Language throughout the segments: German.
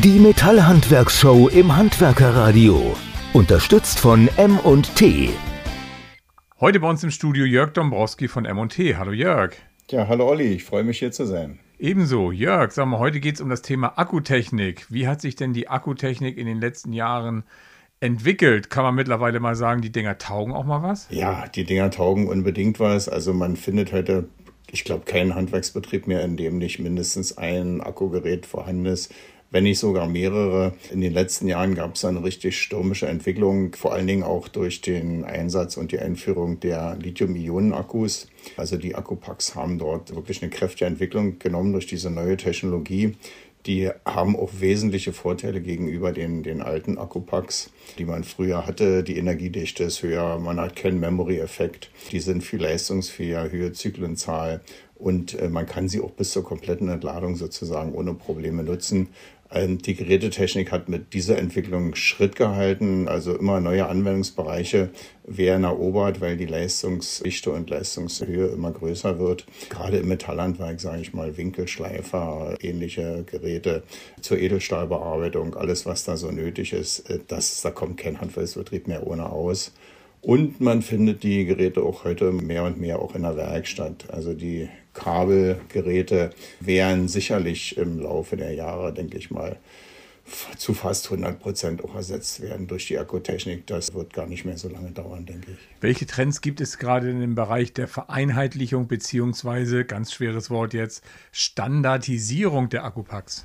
Die Metallhandwerkshow im Handwerkerradio. Unterstützt von M&T. Heute bei uns im Studio Jörg Dombrowski von M&T. Hallo Jörg. Ja, hallo Olli, ich freue mich hier zu sein. Ebenso, Jörg, sag mal, heute geht es um das Thema Akkutechnik. Wie hat sich denn die Akkutechnik in den letzten Jahren entwickelt? Kann man mittlerweile mal sagen, die Dinger taugen auch mal was? Ja, die Dinger taugen unbedingt was. Also man findet heute, ich glaube, keinen Handwerksbetrieb mehr, in dem nicht mindestens ein Akkugerät vorhanden ist wenn nicht sogar mehrere. In den letzten Jahren gab es eine richtig stürmische Entwicklung, vor allen Dingen auch durch den Einsatz und die Einführung der Lithium-Ionen-Akkus. Also die Akkupacks haben dort wirklich eine kräftige Entwicklung genommen durch diese neue Technologie. Die haben auch wesentliche Vorteile gegenüber den, den alten Akkupacks, die man früher hatte. Die Energiedichte ist höher, man hat keinen Memory-Effekt. Die sind viel leistungsfähiger, höhere Zyklenzahl und äh, man kann sie auch bis zur kompletten Entladung sozusagen ohne Probleme nutzen. Ähm, die Gerätetechnik hat mit dieser Entwicklung Schritt gehalten, also immer neue Anwendungsbereiche werden erobert, weil die Leistungsdichte und Leistungshöhe immer größer wird. Gerade im Metallhandwerk, sage ich mal, Winkelschleifer, ähnliche Geräte zur Edelstahlbearbeitung, alles, was da so nötig ist, äh, das, da kommt kein Handwerksbetrieb mehr ohne aus. Und man findet die Geräte auch heute mehr und mehr auch in der Werkstatt. Also die Kabelgeräte werden sicherlich im Laufe der Jahre, denke ich mal, zu fast 100 Prozent auch ersetzt werden durch die Akkutechnik. Das wird gar nicht mehr so lange dauern, denke ich. Welche Trends gibt es gerade in dem Bereich der Vereinheitlichung beziehungsweise, ganz schweres Wort jetzt, Standardisierung der Akkupacks?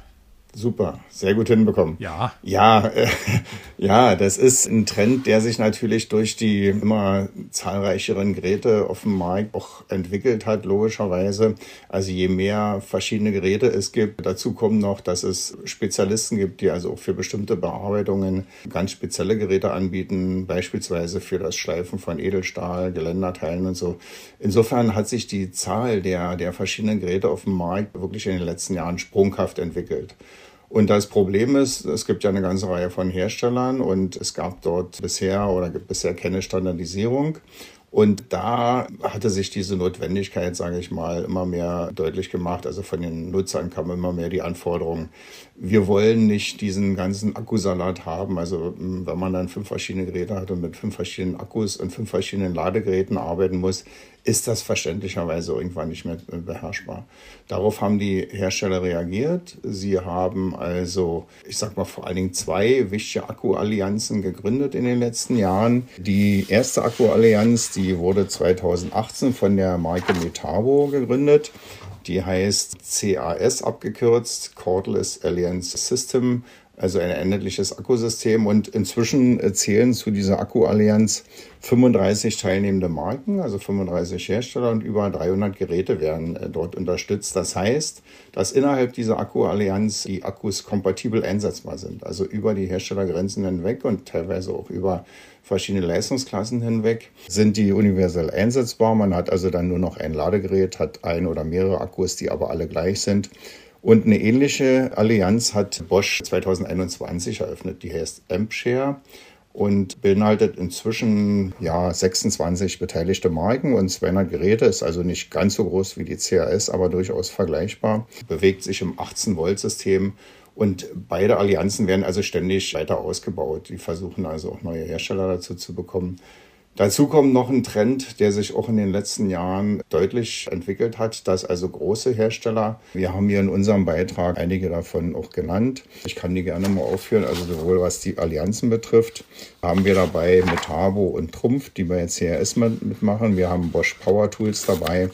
Super, sehr gut hinbekommen. Ja. Ja, äh, ja, das ist ein Trend, der sich natürlich durch die immer zahlreicheren Geräte auf dem Markt auch entwickelt hat, logischerweise. Also je mehr verschiedene Geräte es gibt, dazu kommt noch, dass es Spezialisten gibt, die also auch für bestimmte Bearbeitungen ganz spezielle Geräte anbieten, beispielsweise für das Schleifen von Edelstahl, Geländerteilen und so. Insofern hat sich die Zahl der, der verschiedenen Geräte auf dem Markt wirklich in den letzten Jahren sprunghaft entwickelt. Und das Problem ist, es gibt ja eine ganze Reihe von Herstellern und es gab dort bisher oder gibt bisher keine Standardisierung. Und da hatte sich diese Notwendigkeit, sage ich mal, immer mehr deutlich gemacht. Also von den Nutzern kam immer mehr die Anforderung, wir wollen nicht diesen ganzen Akkusalat haben. Also wenn man dann fünf verschiedene Geräte hat und mit fünf verschiedenen Akkus und fünf verschiedenen Ladegeräten arbeiten muss, ist das verständlicherweise irgendwann nicht mehr beherrschbar. Darauf haben die Hersteller reagiert. Sie haben also, ich sag mal, vor allen Dingen zwei wichtige Akkuallianzen gegründet in den letzten Jahren. Die erste Akkuallianz, die wurde 2018 von der Marke Metabo gegründet. Die heißt CAS abgekürzt, Cordless Alliance System also ein endliches Akkusystem. Und inzwischen zählen zu dieser Akkuallianz 35 teilnehmende Marken, also 35 Hersteller und über 300 Geräte werden äh, dort unterstützt. Das heißt, dass innerhalb dieser Akkuallianz die Akkus kompatibel einsetzbar sind, also über die Herstellergrenzen hinweg und teilweise auch über verschiedene Leistungsklassen hinweg sind die universell einsetzbar. Man hat also dann nur noch ein Ladegerät, hat ein oder mehrere Akkus, die aber alle gleich sind. Und eine ähnliche Allianz hat Bosch 2021 eröffnet, die heißt AmpShare und beinhaltet inzwischen ja 26 beteiligte Marken und 200 Geräte, ist also nicht ganz so groß wie die CAS, aber durchaus vergleichbar, bewegt sich im 18-Volt-System und beide Allianzen werden also ständig weiter ausgebaut. Die versuchen also auch neue Hersteller dazu zu bekommen. Dazu kommt noch ein Trend, der sich auch in den letzten Jahren deutlich entwickelt hat, dass also große Hersteller, wir haben hier in unserem Beitrag einige davon auch genannt. Ich kann die gerne mal aufführen, also sowohl was die Allianzen betrifft, haben wir dabei Metabo und Trumpf, die bei CRS mitmachen. Wir haben Bosch Power Tools dabei.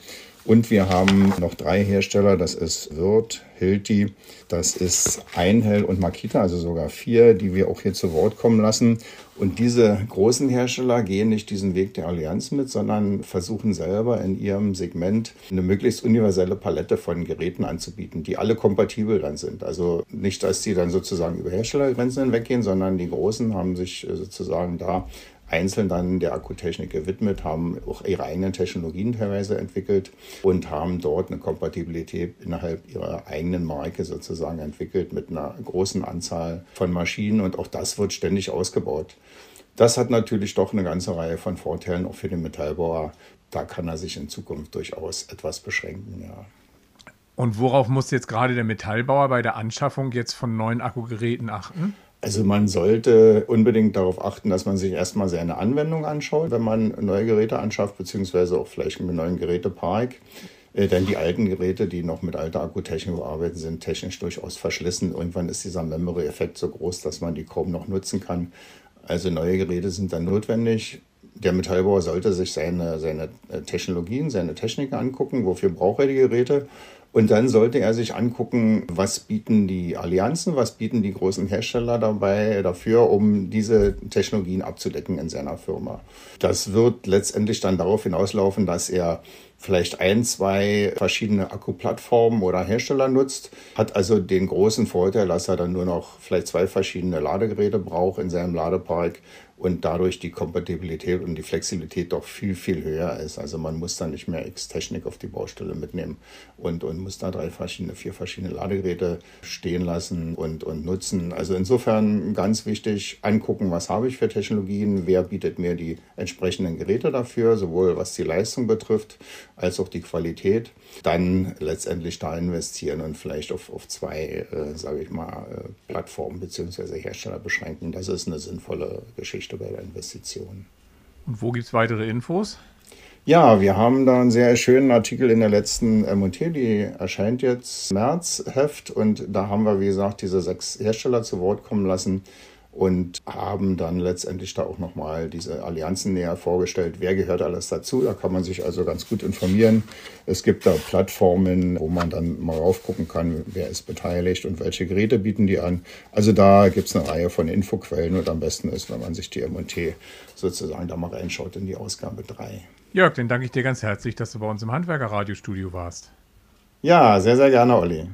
Und wir haben noch drei Hersteller, das ist Wirth, Hilti, das ist Einhell und Makita, also sogar vier, die wir auch hier zu Wort kommen lassen. Und diese großen Hersteller gehen nicht diesen Weg der Allianz mit, sondern versuchen selber in ihrem Segment eine möglichst universelle Palette von Geräten anzubieten, die alle kompatibel dann sind. Also nicht, dass die dann sozusagen über Herstellergrenzen hinweggehen, sondern die Großen haben sich sozusagen da einzeln dann der Akkutechnik gewidmet, haben auch ihre eigenen Technologien teilweise entwickelt und haben dort eine Kompatibilität innerhalb ihrer eigenen Marke sozusagen entwickelt mit einer großen Anzahl von Maschinen und auch das wird ständig ausgebaut. Das hat natürlich doch eine ganze Reihe von Vorteilen auch für den Metallbauer. Da kann er sich in Zukunft durchaus etwas beschränken, ja. Und worauf muss jetzt gerade der Metallbauer bei der Anschaffung jetzt von neuen Akkugeräten achten? Also man sollte unbedingt darauf achten, dass man sich erstmal seine Anwendung anschaut, wenn man neue Geräte anschafft, beziehungsweise auch vielleicht einen neuen Gerätepark. Äh, denn die alten Geräte, die noch mit alter Akkutechnik arbeiten, sind technisch durchaus verschlissen. Irgendwann ist dieser Memory-Effekt so groß, dass man die kaum noch nutzen kann. Also neue Geräte sind dann notwendig. Der Metallbauer sollte sich seine, seine äh, Technologien, seine Techniken angucken. Wofür braucht er die Geräte? Und dann sollte er sich angucken, was bieten die Allianzen, was bieten die großen Hersteller dabei dafür, um diese Technologien abzudecken in seiner Firma. Das wird letztendlich dann darauf hinauslaufen, dass er vielleicht ein, zwei verschiedene Akkuplattformen oder Hersteller nutzt, hat also den großen Vorteil, dass er dann nur noch vielleicht zwei verschiedene Ladegeräte braucht in seinem Ladepark und dadurch die Kompatibilität und die Flexibilität doch viel, viel höher ist. Also man muss da nicht mehr X-Technik auf die Baustelle mitnehmen und, und muss da drei verschiedene, vier verschiedene Ladegeräte stehen lassen und, und nutzen. Also insofern ganz wichtig, angucken, was habe ich für Technologien, wer bietet mir die entsprechenden Geräte dafür, sowohl was die Leistung betrifft, als auch die Qualität. Dann letztendlich da investieren und vielleicht auf, auf zwei, äh, sage ich mal, äh, Plattformen bzw. Hersteller beschränken. Das ist eine sinnvolle Geschichte bei der Investition. Und wo gibt es weitere Infos? Ja, wir haben da einen sehr schönen Artikel in der letzten MT, die erscheint jetzt März Heft und da haben wir, wie gesagt, diese sechs Hersteller zu Wort kommen lassen und haben dann letztendlich da auch nochmal diese Allianzen näher vorgestellt. Wer gehört alles dazu? Da kann man sich also ganz gut informieren. Es gibt da Plattformen, wo man dann mal raufgucken kann, wer ist beteiligt und welche Geräte bieten die an. Also da gibt es eine Reihe von Infoquellen und am besten ist, wenn man sich die MT sozusagen da mal reinschaut in die Ausgabe 3. Jörg, dann danke ich dir ganz herzlich, dass du bei uns im Handwerker-Radiostudio warst. Ja, sehr, sehr gerne, Olli.